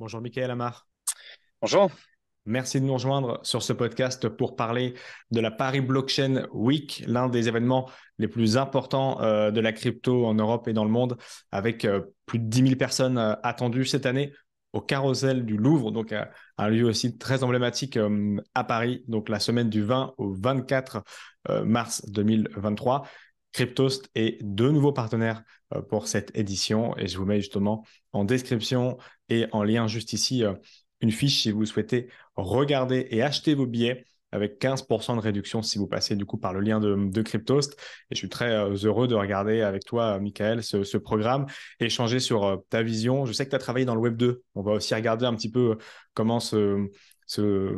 Bonjour Michael Amar. Bonjour. Merci de nous rejoindre sur ce podcast pour parler de la Paris Blockchain Week, l'un des événements les plus importants euh, de la crypto en Europe et dans le monde, avec euh, plus de 10 000 personnes euh, attendues cette année au Carrousel du Louvre, donc un lieu aussi très emblématique à Paris, donc la semaine du 20 au 24 mars 2023. Cryptost est de nouveaux partenaires pour cette édition et je vous mets justement en description et en lien juste ici une fiche si vous souhaitez regarder et acheter vos billets avec 15% de réduction si vous passez du coup par le lien de, Cryptost. Et je suis très euh, heureux de regarder avec toi, Michael, ce, programme, échanger sur euh, ta vision. Je sais que tu as travaillé dans le Web 2. On va aussi regarder un petit peu comment se, se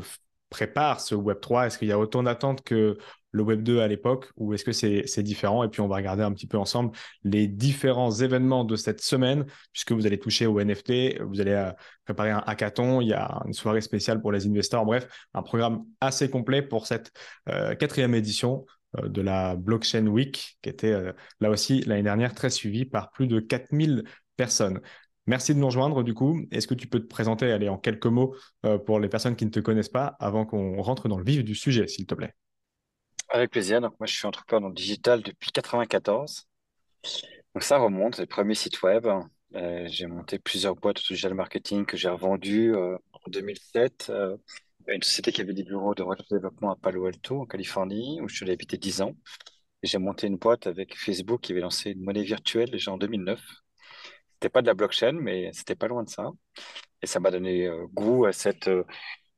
prépare ce Web 3. Est-ce qu'il y a autant d'attentes que le Web 2 à l'époque ou est-ce que c'est différent? Et puis on va regarder un petit peu ensemble les différents événements de cette semaine, puisque vous allez toucher au NFT, vous allez euh, préparer un hackathon, il y a une soirée spéciale pour les investisseurs, bref, un programme assez complet pour cette euh, quatrième édition euh, de la Blockchain Week, qui était là aussi l'année dernière très suivie par plus de 4000 personnes. Merci de nous rejoindre du coup. Est-ce que tu peux te présenter allez, en quelques mots pour les personnes qui ne te connaissent pas avant qu'on rentre dans le vif du sujet, s'il te plaît? Avec plaisir. Donc, moi, je suis entrepreneur dans le digital depuis 94. Donc, ça remonte, c'est le premier site web. Euh, j'ai monté plusieurs boîtes de digital marketing que j'ai revendues euh, en 2007. Euh, une société qui avait des bureaux de recherche et développement à Palo Alto, en Californie, où je suis allé habiter 10 ans. J'ai monté une boîte avec Facebook qui avait lancé une monnaie virtuelle déjà en 2009. C'était pas de la blockchain, mais c'était pas loin de ça. Et ça m'a donné goût à cette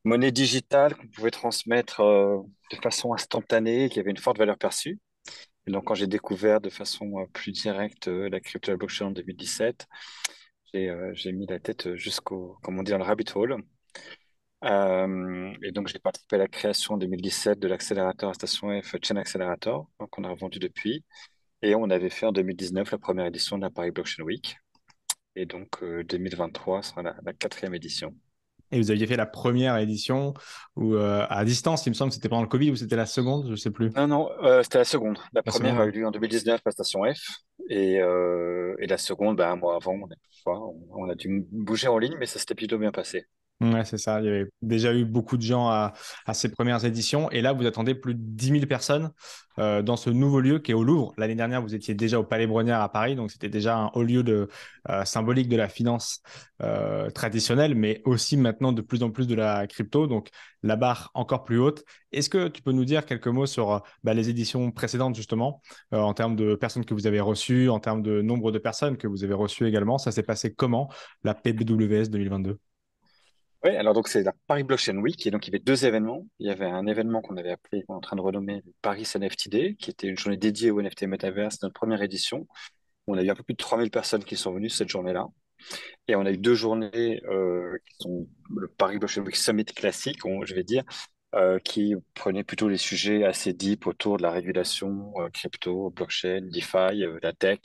monnaie digitale qu'on pouvait transmettre euh, de façon instantanée, qui avait une forte valeur perçue. Et donc, quand j'ai découvert de façon euh, plus directe euh, la crypto la blockchain en 2017, j'ai mis la tête jusqu'au, comme on dit, dans le rabbit hole. et donc, j'ai participé à la création en 2017 de l'accélérateur à Station F Chain Accelerator, qu'on a revendu depuis. Et on avait fait en 2019 la première édition de la Paris Blockchain Week. Et donc, 2023 sera la quatrième édition. Et vous aviez fait la première édition ou euh, à distance, il me semble, c'était pendant le Covid ou c'était la seconde, je ne sais plus. Non, non, euh, c'était la seconde. La, première a eu lieu en 2019 à Station F. Et, euh, et la seconde, ben, un mois avant, on, on a dû bouger en ligne, mais ça s'était plutôt bien passé. Ouais, c'est ça. Il y avait déjà eu beaucoup de gens à, ces premières éditions. Et là, vous attendez plus de 10 000 personnes euh, dans ce nouveau lieu qui est au Louvre. L'année dernière, vous étiez déjà au Palais Brongniart à Paris. Donc, c'était déjà un haut lieu de, euh, symbolique de la finance euh, traditionnelle, mais aussi maintenant de plus en plus de la crypto. Donc, la barre encore plus haute. Est-ce que tu peux nous dire quelques mots sur bah, les éditions précédentes, justement, en termes de personnes que vous avez reçues, en termes de nombre de personnes que vous avez reçues également? Ça s'est passé comment, la PBWS 2022 oui, alors donc c'est la Paris Blockchain Week, et donc il y avait deux événements. Il y avait un événement qu'on avait appelé, on est en train de renommer Paris NFT Day, qui était une journée dédiée au NFT Metaverse, notre première édition. On a eu un peu plus de 3000 personnes qui sont venues cette journée-là. Et on a eu deux journées euh, qui sont le Paris Blockchain Week Summit classique, je vais dire, euh, qui prenait plutôt les sujets assez deep autour de la régulation euh, crypto, blockchain, DeFi, la tech,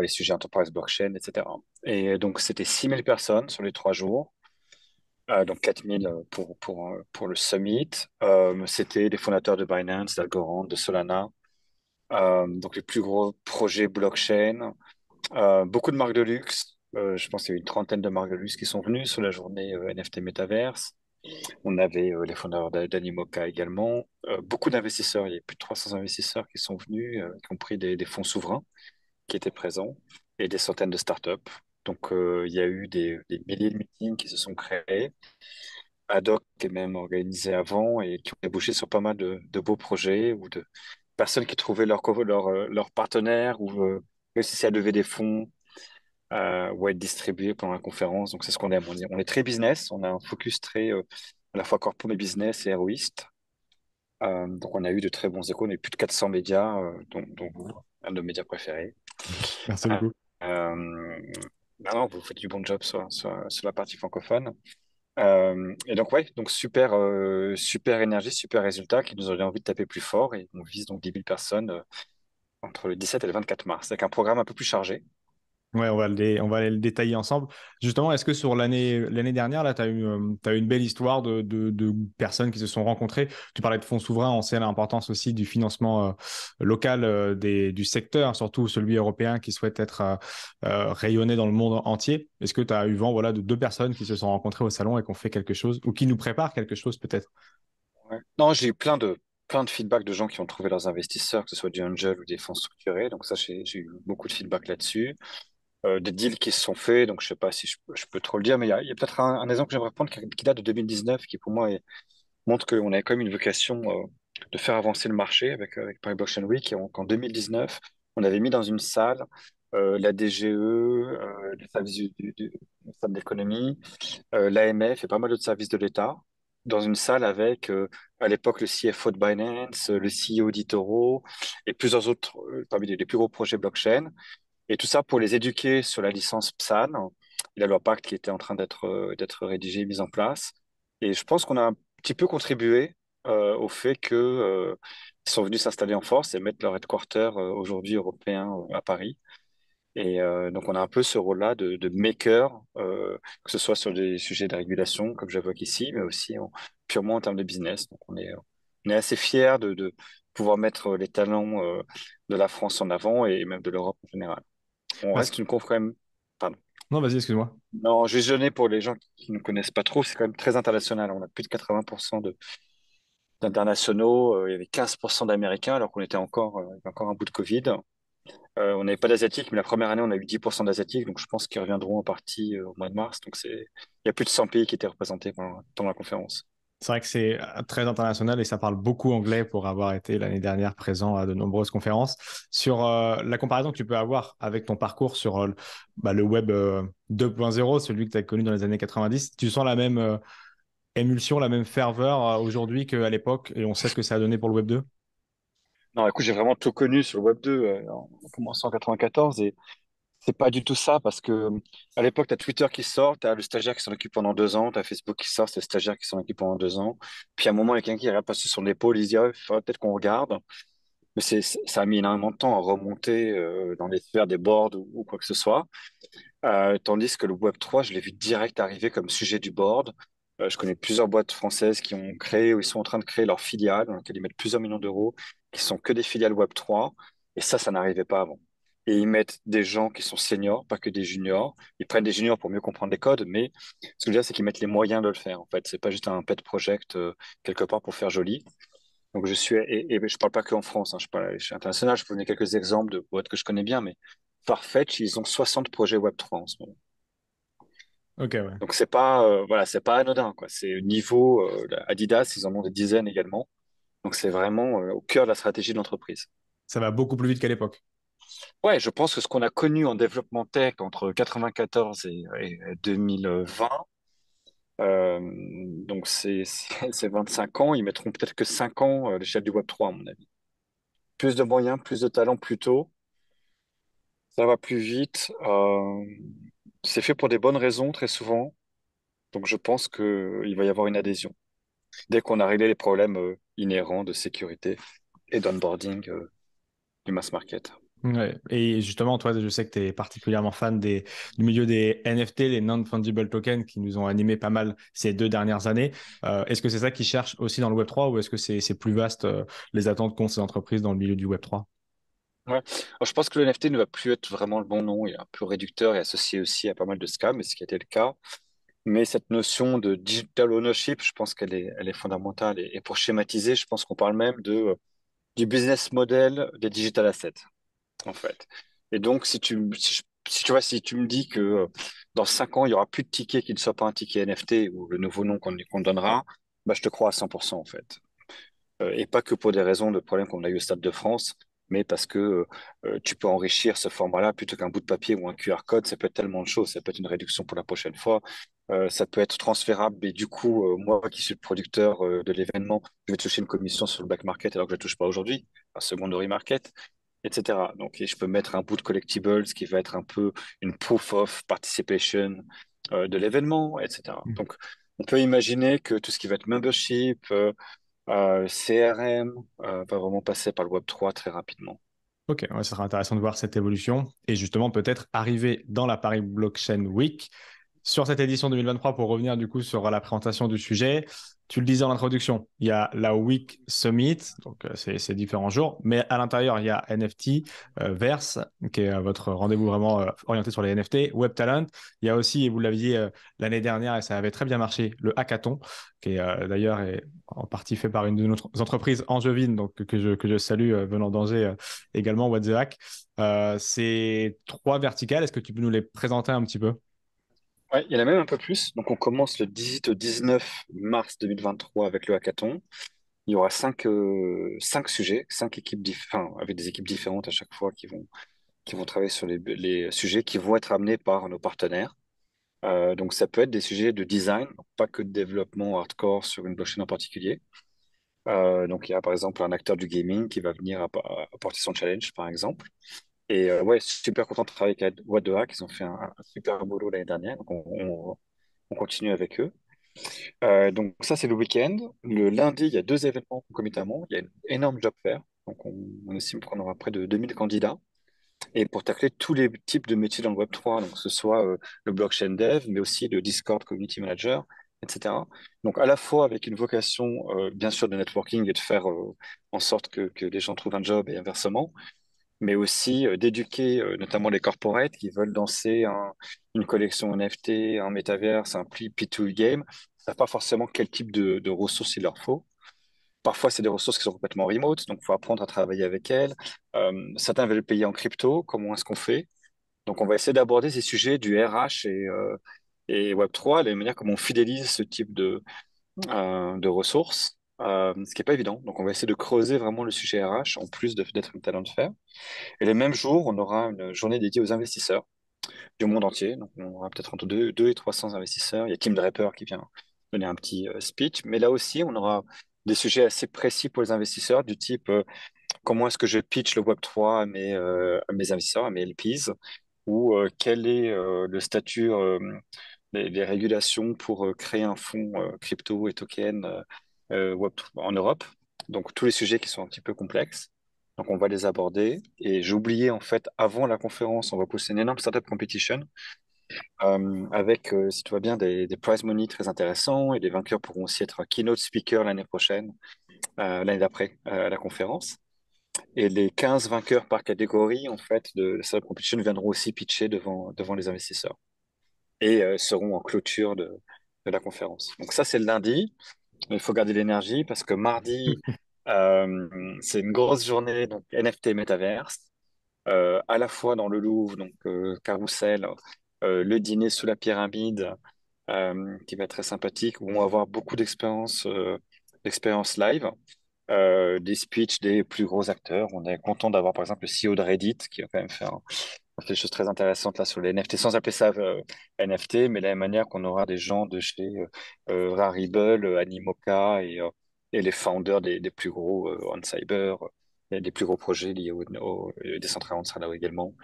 les sujets enterprise blockchain, etc. Et donc c'était 6000 personnes sur les trois jours. Euh, donc 4000 euh, pour, pour, euh, pour le summit. C'était les fondateurs de Binance, d'Algorand, de Solana. donc les plus gros projets blockchain. beaucoup de marques de luxe. je pense qu'il y a eu une trentaine de marques de luxe qui sont venues sur la journée NFT Metaverse. On avait les fondateurs d'Animoca également. beaucoup d'investisseurs, il y a plus de 300 investisseurs qui sont venus, y compris des, des fonds souverains qui étaient présents et des centaines de startups. Donc, euh, il y a eu des, milliers de meetings qui se sont créés, ad hoc et même organisés avant, et qui ont débouché sur pas mal de, beaux projets ou de personnes qui trouvaient leur, leur, euh, leur partenaire ou euh, réussissaient à lever des fonds ou à être distribués pendant la conférence. Donc, c'est ce qu'on aime. On est, on est très business, on a un focus très à la fois corpo mais business et héroïste. donc, on a eu de très bons échos. On a eu plus de 400 médias, dont, vous, un de nos médias préférés. Merci beaucoup. Bah non, vous faites du bon job sur, la partie francophone. Euh, et donc, ouais, super, euh, super énergie, super résultat qui nous aurait envie de taper plus fort. Et on vise donc 10 000 personnes euh, entre le 17 et le 24 mars, avec un programme un peu plus chargé. Ouais, on va, le aller le détailler ensemble. Justement, est-ce que sur l'année dernière, là, tu as, eu, euh, eu une belle histoire de, de, personnes qui se sont rencontrées? Tu parlais de fonds souverains, on sait l'importance aussi du financement euh, local euh, des, du secteur, surtout celui européen qui souhaite être rayonné dans le monde entier. Est-ce que tu as eu vent voilà, de deux personnes qui se sont rencontrées au salon et qui ont fait quelque chose, ou qui nous préparent quelque chose peut-être? Non, j'ai eu plein de, plein de feedback de gens qui ont trouvé leurs investisseurs, que ce soit du angel ou des fonds structurés. Donc ça, j'ai eu beaucoup de feedback là-dessus. Euh, des deals qui se sont faits, donc je sais pas si je, peux trop le dire, mais il y a, peut-être un, exemple que j'aimerais prendre qui, date de 2019, qui pour moi montre qu'on avait quand même une vocation euh, de faire avancer le marché avec, avec Paris Blockchain Week. Et en 2019, on avait mis dans une salle euh, la DGE, les services du, du, l'AMF et pas mal d'autres services de l'État dans une salle avec, à l'époque, le CFO de Binance, le CEO d'Itoro et plusieurs autres, parmi les, plus gros projets blockchain. Et tout ça pour les éduquer sur la licence PSAN et la loi Pacte qui était en train d'être euh, rédigée, mise en place. Et je pense qu'on a un petit peu contribué euh, au fait qu'ils euh, sont venus s'installer en force et mettre leur headquarter aujourd'hui européen à Paris. Et donc, on a un peu ce rôle-là de, maker, que ce soit sur des sujets de régulation, comme j'évoque ici, mais aussi purement en termes de business. Donc, on est, assez fiers de pouvoir mettre les talents de la France en avant et même de l'Europe en général. On reste une conf quand même. Pardon. Non, vas-y, excuse-moi. Non, je vais pour les gens qui ne connaissent pas trop. C'est quand même très international. On a plus de 80% de, d'internationaux. Euh, il y avait 15% d'Américains alors qu'on était encore, euh, encore un bout de Covid. Euh, on n'avait pas d'Asiatiques, mais la première année, on a eu 10% d'Asiatiques. Donc je pense qu'ils reviendront en partie au mois de mars. Donc il y a plus de 100 pays qui étaient représentés pendant la conférence. C'est vrai que c'est euh, très international et ça parle beaucoup anglais pour avoir été l'année dernière présent à de nombreuses conférences. Sur euh, la comparaison que tu peux avoir avec ton parcours sur euh, bah, le web 2.0, celui que tu as connu dans les années 90, tu sens la même émulsion, la même ferveur aujourd'hui qu'à l'époque et on sait ce que ça a donné pour le web 2 Non, écoute, j'ai vraiment tout connu sur le web 2 en commençant en 94 et c'est pas du tout ça parce que à l'époque, tu as Twitter qui sort, tu as le stagiaire qui s'en occupe pendant deux ans, tu as Facebook qui sort, c'est le stagiaire qui s'en occupe pendant deux ans. Puis à un moment, il y a quelqu'un qui regarde passer sur l'épaule, il se dit faudrait peut-être qu'on regarde. Mais c'est, ça a mis énormément de temps à remonter euh, dans les sphères des boards ou, quoi que ce soit. Euh, tandis que le Web3, je l'ai vu direct arriver comme sujet du board. Euh, je connais plusieurs boîtes françaises qui ont créé ou ils sont en train de créer leur filiale, dans lesquelles ils mettent plusieurs millions d'euros, qui sont que des filiales Web3. Et ça, ça n'arrivait pas avant et ils mettent des gens qui sont seniors, pas que des juniors. Ils prennent des juniors pour mieux comprendre les codes, mais ce que je veux dire, c'est qu'ils mettent les moyens de le faire. En fait, c'est pas juste un pet project euh, quelque part pour faire joli. Donc je suis et, et je parle pas que en France, hein, je, parle, je suis international. Je peux donner quelques exemples de boîtes que je connais bien, mais Farfetch, ils ont 60 projets Web 3 en ce moment. Ok, ouais. Donc c'est pas euh, voilà, c'est pas anodin quoi. C'est niveau euh, Adidas, ils en ont des dizaines également. Donc c'est vraiment au cœur de la stratégie de l'entreprise. Ça va beaucoup plus vite qu'à l'époque. Ouais, je pense que ce qu'on a connu en développement tech entre 94 et, 2020, euh, donc c'est 25 ans, ils mettront peut-être que 5 ans à l'échelle du Web 3, à mon avis. Plus de moyens, plus de talents plus tôt, ça va plus vite. Euh, c'est fait pour des bonnes raisons très souvent, donc je pense qu'il va y avoir une adhésion. Dès qu'on a réglé les problèmes euh, inhérents de sécurité et d'onboarding du mass market. Ouais. Et justement, toi, je sais que tu es particulièrement fan des, du milieu des NFT, les non-fungible tokens, qui nous ont animé pas mal ces deux dernières années. Euh, est-ce que c'est ça qu'ils cherchent aussi dans le Web3 ou est-ce que c'est plus vaste euh, les attentes qu'ont ces entreprises dans le milieu du Web3 Ouais. je pense que le NFT ne va plus être vraiment le bon nom. Il est un peu réducteur et associé aussi à pas mal de scams, ce qui a été le cas. Mais cette notion de digital ownership, je pense qu'elle est, elle est fondamentale. Et, pour schématiser, je pense qu'on parle même de, du business model des digital assets en fait. Et donc, si tu, si, tu vois, si tu me dis que euh, dans cinq ans, il y aura plus de tickets qui ne soient pas un ticket NFT ou le nouveau nom qu'on donnera, bah, je te crois à 100% en fait. Euh, et pas que pour des raisons de problèmes qu'on a eu au Stade de France, mais parce que euh, tu peux enrichir ce format-là plutôt qu'un bout de papier ou un QR code. Ça peut être tellement de choses. Ça peut être une réduction pour la prochaine fois. ça peut être transférable. Et du coup, moi qui suis le producteur de l'événement, je vais toucher une commission sur le back market alors que je ne touche pas aujourd'hui, un secondary market etc. Donc, je peux mettre un bout de collectibles qui va être un peu une proof of participation euh, de l'événement, etc. Mm. Donc, on peut imaginer que tout ce qui va être membership, euh, euh, CRM, va vraiment passer par le Web 3 très rapidement. Ok, ouais, ça sera intéressant de voir cette évolution et justement peut-être arriver dans la Paris Blockchain Week sur cette édition 2023 pour revenir du coup sur la présentation du sujet. Tu le disais en introduction, il y a la Week Summit, donc euh, c'est différents jours, mais à l'intérieur, il y a NFT, euh, Verse, qui est euh, votre rendez-vous vraiment orienté sur les NFT, Web Talent. Il y a aussi, et vous l'aviez l'année dernière, et ça avait très bien marché, le Hackathon, qui est d'ailleurs en partie fait par une de nos entreprises angevines, donc que je, que je salue venant d'Angers également, What the Hack. c'est trois verticales, est-ce que tu peux nous les présenter un petit peu? Ouais, il y en a même un peu plus. Donc, on commence le 18 au 19 mars 2023 avec le hackathon. Il y aura cinq, euh, cinq sujets, cinq équipes différentes, avec des équipes différentes à chaque fois qui vont, qui vont travailler sur les, les sujets qui vont être amenés par nos partenaires. Euh, donc, ça peut être des sujets de design, pas que de développement hardcore sur une blockchain en particulier. Euh, donc, il y a par exemple un acteur du gaming qui va venir apporter son challenge, par exemple. Et euh, ouais, super content de travailler avec Hack. Ils ont fait un, super boulot l'année dernière. Donc, on, on, continue avec eux. Euh, donc, ça, c'est le week-end. Le lundi, il y a deux événements concomitamment. Il y a une énorme job fair. Donc, on, on estime qu'on aura près de 2000 candidats. Et pour tacler tous les types de métiers dans le Web3, donc que ce soit euh, le blockchain dev, mais aussi le Discord community manager, etc. Donc, à la fois avec une vocation, bien sûr, de networking et de faire en sorte que, que les gens trouvent un job et inversement, mais aussi euh, d'éduquer euh, notamment les corporates qui veulent lancer une collection NFT, un métaverse, un P2E game, ne savent pas forcément quel type de, ressources il leur faut. Parfois, c'est des ressources qui sont complètement remote, donc il faut apprendre à travailler avec elles. Euh, certains veulent payer en crypto, comment est-ce qu'on fait? Donc, on va essayer d'aborder ces sujets du RH et, et Web3, la manière comment on fidélise ce type de ressources. Ce qui n'est pas évident. Donc, on va essayer de creuser vraiment le sujet RH en plus d'être une talent de faire. Et le même jour, on aura une journée dédiée aux investisseurs du monde entier. Donc, on aura peut-être entre 2, et 300 investisseurs. Il y a Kim Draper qui vient donner un petit euh, speech. Mais là aussi, on aura des sujets assez précis pour les investisseurs, du type euh, comment est-ce que je pitch le Web3 à mes, euh, investisseurs, à mes LPs, ou quel est le statut, des régulations pour créer un fonds crypto et token en Europe. Donc, tous les sujets qui sont un petit peu complexes. Donc, on va les aborder. Et j'ai oublié, en fait, avant la conférence, on va pousser une énorme startup competition euh, avec, euh, si tout va bien, des, prize money très intéressants et des vainqueurs pourront aussi être keynote speaker l'année prochaine, euh, l'année d'après, à la conférence. Et les 15 vainqueurs par catégorie, en fait, de la startup competition viendront aussi pitcher devant, devant les investisseurs et seront en clôture de, de la conférence. Donc, ça, c'est le lundi. Il faut garder l'énergie parce que mardi, Euh, c'est une grosse journée, donc NFT Metaverse, euh, à la fois dans le Louvre, donc euh, Carousel, le dîner sous la pyramide, qui va être très sympathique, où on va avoir beaucoup d'expériences d'expériences live, des speeches des plus gros acteurs. On est content d'avoir par exemple le CEO de Reddit, qui va quand même faire des choses très intéressantes là sur les NFT, sans appeler ça NFT, mais de la même manière qu'on aura des gens de chez Rarible, Animoca et et les founders des, plus gros euh, on cyber, des plus gros projets liés au, au Decentraland sera là également.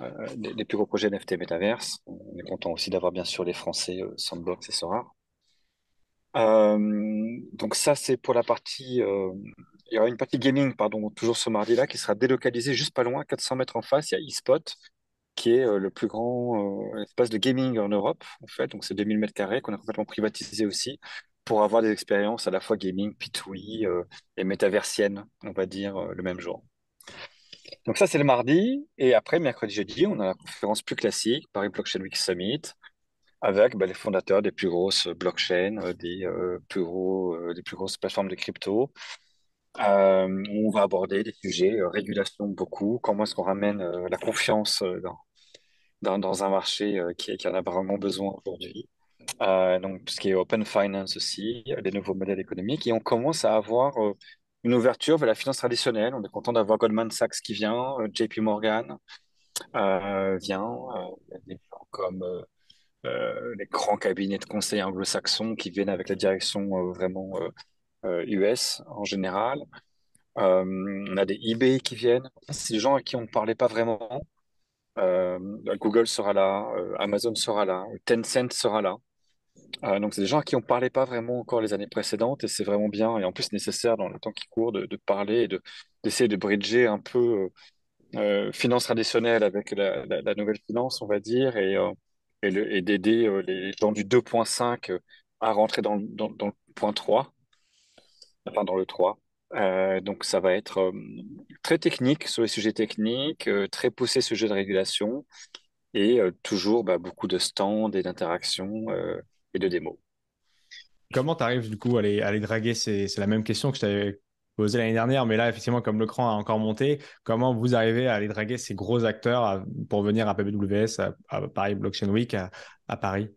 Euh, les, plus gros projets NFT Metaverse. On est content aussi d'avoir bien sûr les Français euh, Sandbox et Sora. Euh, donc ça c'est pour la partie. Il y aura une partie gaming, pardon, toujours ce mardi-là, qui sera délocalisée juste pas loin, 400 mètres en face. Il y a eSpot, qui est le plus grand espace de gaming en Europe, en fait. Donc c'est 2000 mètres carrés qu'on a complètement privatisé aussi pour avoir des expériences à la fois gaming, P2E euh, et métaversiennes, on va dire, euh, le même jour. Donc ça, c'est le mardi. Et après, mercredi, jeudi, on a la conférence plus classique, Paris Blockchain Week Summit, avec bah, les fondateurs des plus grosses blockchains, euh, des, plus gros, des plus grosses plateformes de crypto. On va aborder des sujets, régulation beaucoup, comment est-ce qu'on ramène la confiance dans, dans, un marché qui, qui en a vraiment besoin aujourd'hui. Euh, donc ce qui est open finance aussi, les nouveaux modèles économiques, et on commence à avoir euh, une ouverture vers la finance traditionnelle. On est content d'avoir Goldman Sachs qui vient, euh, JP Morgan vient, des gens comme les grands cabinets de conseil anglo-saxons qui viennent avec la direction vraiment US en général. on a des eBay qui viennent. C'est des gens à qui on ne parlait pas vraiment. Google sera là, Amazon sera là, Tencent sera là. Euh, donc, c'est des gens à qui on ne parlait pas vraiment encore les années précédentes et c'est vraiment bien et en plus nécessaire dans le temps qui court de, parler et d'essayer de, bridger un peu finance traditionnelle avec la, nouvelle finance, on va dire, et, et d'aider les gens du 2.5 à rentrer dans, dans, dans, le point 3, enfin dans le 3. donc ça va être très technique sur les sujets techniques, très poussé sur sujet de régulation, et toujours bah, beaucoup de stands et d'interactions et de démos. Comment tu arrives du coup à les, draguer? C'est la même question que je t'avais posée l'année dernière, mais là, effectivement, comme le cran a encore monté, comment vous arrivez à aller draguer ces gros acteurs pour venir à PBWS, à, Paris Blockchain Week, à, Paris?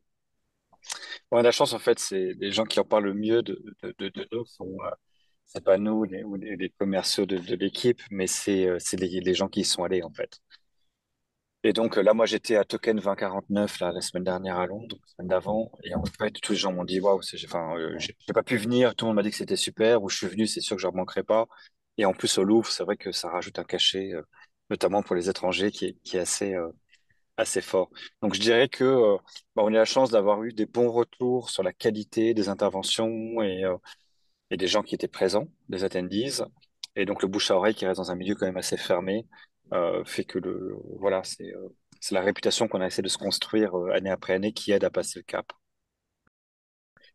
On a la chance, en fait, c'est les gens qui en parlent le mieux de, de, nous sont. Euh, c'est pas nous les, les commerciaux de, l'équipe, mais c'est euh, les, les gens qui y sont allés en fait. Et donc là, moi, j'étais à Token 2049 là, la semaine dernière à Londres, la semaine d'avant. Et en fait, tous les gens m'ont dit Waouh, enfin, euh, j'ai pas pu venir. Tout le monde m'a dit que c'était super. Ou je suis venu, c'est sûr que je ne remanquerai pas. Et en plus, au Louvre, c'est vrai que ça rajoute un cachet, euh, notamment pour les étrangers, qui est, qui est assez, euh, assez fort. Donc, je dirais que bah, on a la chance d'avoir eu des bons retours sur la qualité des interventions et, et des gens qui étaient présents, des attendees. Et donc, le bouche à oreille qui reste dans un milieu quand même assez fermé. Euh, fait que le, voilà, c'est euh, c'est la réputation qu'on a essayé de se construire euh, année après année qui aide à passer le cap.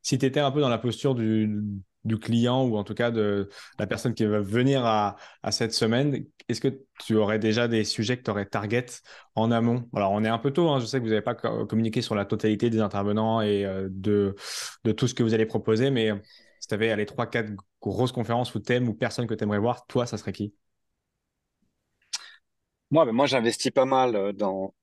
Si tu étais un peu dans la posture du, du, client ou en tout cas de la personne qui va venir à, à cette semaine, est-ce que tu aurais déjà des sujets que tu aurais target en amont? Alors, on est un peu tôt, hein, je sais que vous n'avez pas communiqué sur la totalité des intervenants et de, de tout ce que vous allez proposer, mais si tu avais les 3-4 grosses conférences ou thèmes ou personnes que tu aimerais voir, toi, ça serait qui? Moi, ben, moi j'investis pas mal euh, dans,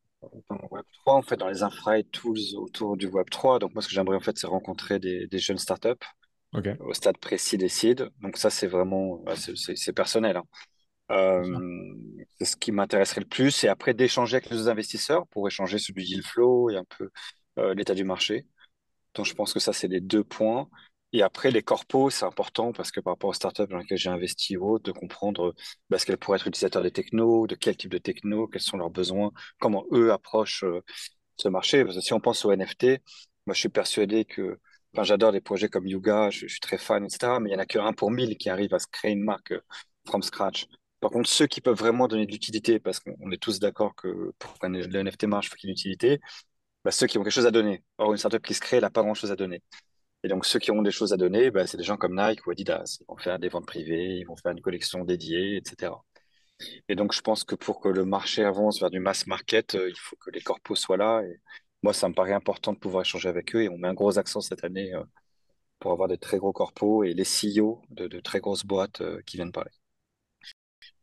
dans Web3, en fait, dans les infra et tools autour du Web3. Donc, moi, ce que j'aimerais, en fait, c'est rencontrer des jeunes startups au stade précis seeds. Donc, ça, c'est vraiment, c'est personnel. Hein. Euh, c'est ce qui m'intéresserait le plus. Et après, d'échanger avec les investisseurs pour échanger sur du deal flow et un peu euh, l'état du marché. Donc, je pense que ça, c'est les deux points. Et après, les corpos, c'est important parce que par rapport aux startups dans lesquelles j'ai investi ou autres, de comprendre bah, ce qu'elles pourraient être utilisateurs des technos, de quel type de techno, quels sont leurs besoins, comment eux approchent euh, ce marché. Parce que si on pense au NFT, moi, je suis persuadé que, j'adore des projets comme Yuga, je, suis très fan, etc. Mais il n'y en a qu'un pour mille qui arrive à se créer une marque euh, from scratch. Par contre, ceux qui peuvent vraiment donner de l'utilité, parce qu'on est tous d'accord que pour que le NFT marche, il faut qu'il y ait une utilité, bah, ceux qui ont quelque chose à donner. Or, une startup qui se crée, elle n'a pas grand-chose à donner. Et donc, ceux qui ont des choses à donner, bah, c'est des gens comme Nike ou Adidas. Ils vont faire des ventes privées, ils vont faire une collection dédiée, etc. Et donc, je pense que pour que le marché avance vers du mass market, euh, il faut que les corpos soient là. Moi, ça me paraît important de pouvoir échanger avec eux. Et on met un gros accent cette année euh, pour avoir des très gros corpos et les CEO de, de très grosses boîtes euh, qui viennent parler.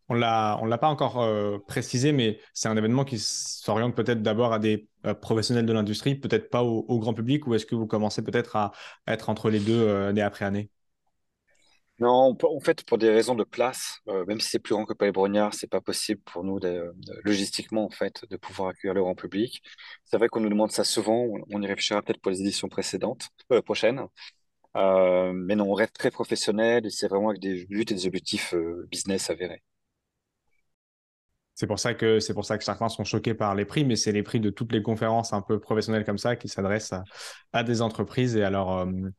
On l'a, on l'a pas encore euh, précisé, mais c'est un événement qui s'oriente peut-être d'abord à des professionnels de l'industrie, peut-être pas au, grand public, ou est-ce que vous commencez peut-être à être entre les deux année après année? Non, en fait, pour des raisons de place, même si c'est plus grand que Palais Brognard, c'est pas possible pour nous logistiquement en fait de pouvoir accueillir le grand public. C'est vrai qu'on nous demande ça souvent, on y réfléchira peut-être pour les éditions précédentes, prochaines. mais non, on reste très professionnel et c'est vraiment avec des buts et des objectifs business avérés. C'est pour ça que c'est pour ça que certains sont choqués par les prix, mais c'est les prix de toutes les conférences un peu professionnelles comme ça qui s'adressent à, des entreprises et à, euh,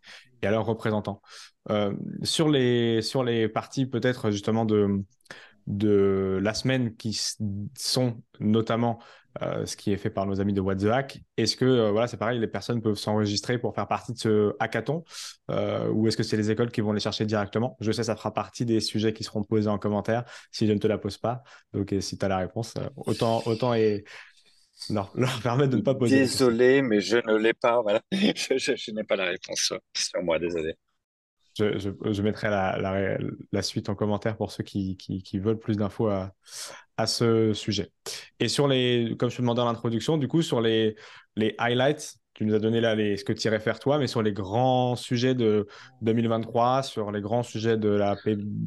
leurs représentants. Euh, sur les sur les parties peut-être justement de de la semaine qui sont notamment euh, ce qui est fait par nos amis de What the Hack. Est-ce que euh, voilà, c'est pareil, les personnes peuvent s'enregistrer pour faire partie de ce hackathon euh, ou est-ce que c'est les écoles qui vont les chercher directement? Je sais, ça fera partie des sujets qui seront posés en commentaire si je ne te la pose pas. Donc, si tu as la réponse, autant, autant et non, leur permettre de ne pas poser. Désolé, mais je ne l'ai pas. Voilà. je, n'ai pas la réponse sur moi, désolé. Je, mettrai la, suite en commentaire pour ceux qui, veulent plus d'infos à, à, ce sujet. Et sur les, comme je te demandais dans l'introduction, du coup, sur les, les highlights, tu nous as donné là les, ce que tu irais faire toi, mais sur les grands sujets de 2023, sur les grands sujets de la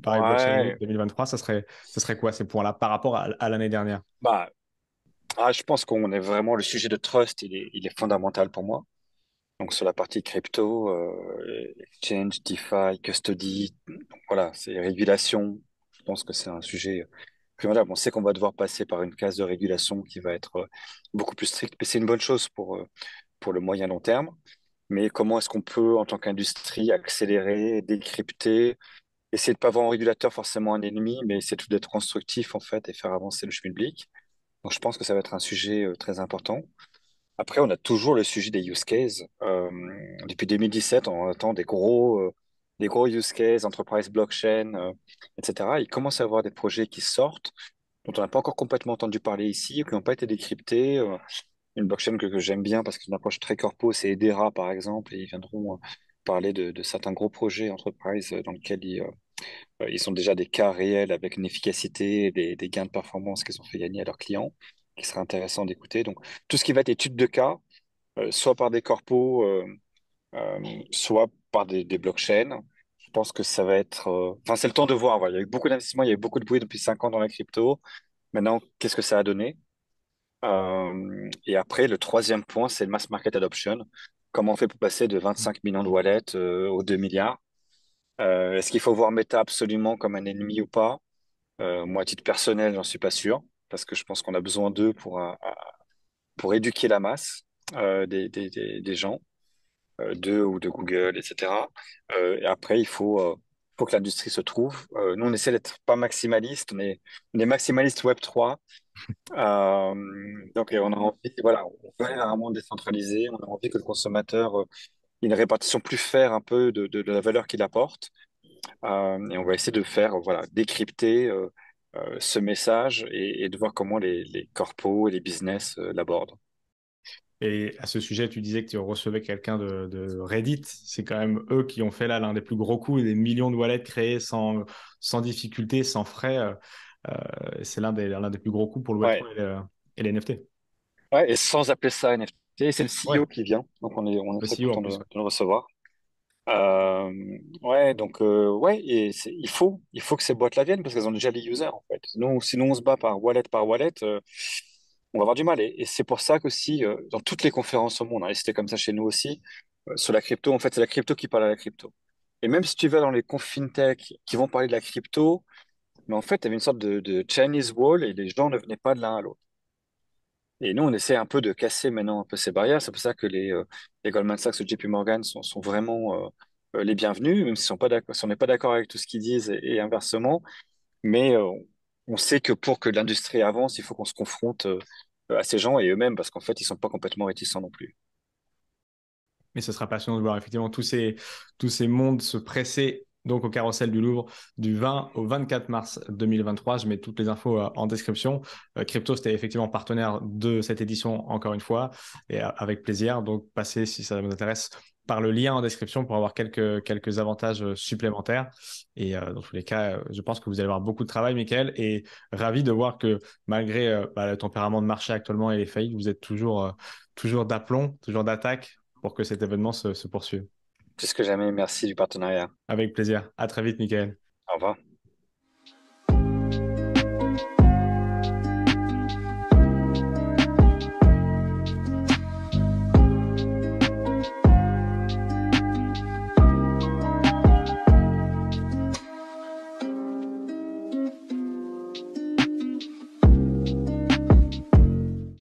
Paris 2023, ça serait, ça serait quoi ces points-là par rapport à, l'année dernière? Bah, ah, Je pense qu'on est vraiment, le sujet de trust, il est, il est fondamental pour moi. Donc sur la partie crypto, euh, exchange, DeFi, custody, voilà, c'est régulation. Je pense que c'est un sujet primordial. On sait qu'on va devoir passer par une case de régulation qui va être euh, beaucoup plus stricte, mais c'est une bonne chose pour, euh, pour le moyen long terme. Mais comment est-ce qu'on peut, en tant qu'industrie, accélérer, décrypter essayer de pas voir un régulateur forcément un ennemi, mais essayer d'être constructif en fait et faire avancer le public? Donc je pense que ça va être un sujet euh, très important. Après, on a toujours le sujet des use cases. Depuis 2017, on attend des gros, des gros use cases, enterprise blockchain, euh, etc. Il commence à avoir des projets qui sortent, dont on n'a pas encore complètement entendu parler ici, qui n'ont pas été décryptés. Euh, une blockchain que, j'aime bien parce que c'est une approche très corpo, c'est Edera, par exemple, et ils viendront euh, parler de, certains gros projets enterprise dans lesquels ils, euh, ils ont déjà des cas réels avec une efficacité, des, gains de performance qu'ils ont fait gagner à leurs clients, qui serait intéressant d'écouter. Donc, tout ce qui va être étude de cas, soit par des corpos, soit par des, blockchains, je pense que ça va être. euh, Enfin, c'est le temps de voir. Il y a eu beaucoup d'investissements, il y a eu beaucoup de bruit depuis cinq ans dans la crypto. Maintenant, qu'est-ce que ça a donné? Euh, et après, le troisième point, c'est le mass market adoption. Comment on fait pour passer de 25 millions de wallets euh, aux 2 milliards? Est-ce qu'il faut voir Meta absolument comme un ennemi ou pas? Moi, à titre personnel, j'en suis pas sûr, parce que je pense qu'on a besoin d'eux pour, pour éduquer la masse des, des gens, euh, d'eux ou de Google, etc. Euh, et après, il faut, euh, faut que l'industrie se trouve. Nous, on essaie d'être pas maximaliste, mais on est maximaliste Web 3. Euh, donc, et on a envie, voilà, on veut aller vers un monde décentralisé, on a envie que le consommateur ait une répartition plus faire un peu de, de, de la valeur qu'il apporte. Euh, et on va essayer de faire, voilà, décrypter euh, euh, ce message et, et de voir comment les, les corpos et les business l'abordent. Et à ce sujet, tu disais que tu recevais quelqu'un de, de Reddit. C'est quand même eux qui ont fait là l'un des plus gros coups, des millions de wallets créés sans, sans difficulté, sans frais. Euh, euh, c'est l'un des, l'un des plus gros coups pour le Ouais, Web3 et, le- et les NFT. ouais, et sans appeler ça NFT, c'est le Ouais, CEO qui vient, donc on est, on est très en content de, le recevoir. Euh, ouais, donc euh, ouais, et il faut, il faut que ces boîtes la viennent parce qu'elles ont déjà les users en fait. Sinon, sinon on se bat par wallet par wallet, euh, on va avoir du mal. Et, c'est pour ça qu'aussi, euh, dans toutes les conférences au monde, hein, et c'était comme ça chez nous aussi, euh, sur la crypto, en fait, c'est la crypto qui parle à la crypto. Et même si tu vas dans les confs fintech qui vont parler de la crypto, mais en fait, il y avait une sorte de, de Chinese wall et les gens ne venaient pas de l'un à l'autre. Et nous, on essaie un peu de casser maintenant un peu ces barrières. C'est pour ça que les, euh, Goldman Sachs ou JP Morgan sont, sont vraiment euh, les bienvenus, même si on n'est pas d'accord avec tout ce qu'ils disent et, et inversement. Mais on sait que pour que l'industrie avance, il faut qu'on se confronte euh, à ces gens et eux-mêmes, parce qu'en fait, ils sont pas complètement réticents non plus. Mais ce sera passionnant de voir effectivement tous ces, tous ces mondes se presser donc au Carrousel du Louvre du 20 au 24 mars 2023. Je mets toutes les infos euh, en description. Euh, Crypto, c'était effectivement partenaire de cette édition encore une fois et avec plaisir. Donc passez si ça vous intéresse par le lien en description pour avoir quelques, quelques avantages euh, supplémentaires. Et euh, dans tous les cas, euh, je pense que vous allez avoir beaucoup de travail, Michael, et ravi de voir que malgré euh, bah, le tempérament de marché actuellement et les faillites, vous êtes toujours, toujours d'aplomb, toujours d'attaque pour que cet événement se, se poursuive. Plus que jamais, merci du partenariat. Avec plaisir. À très vite, Michael. Au revoir.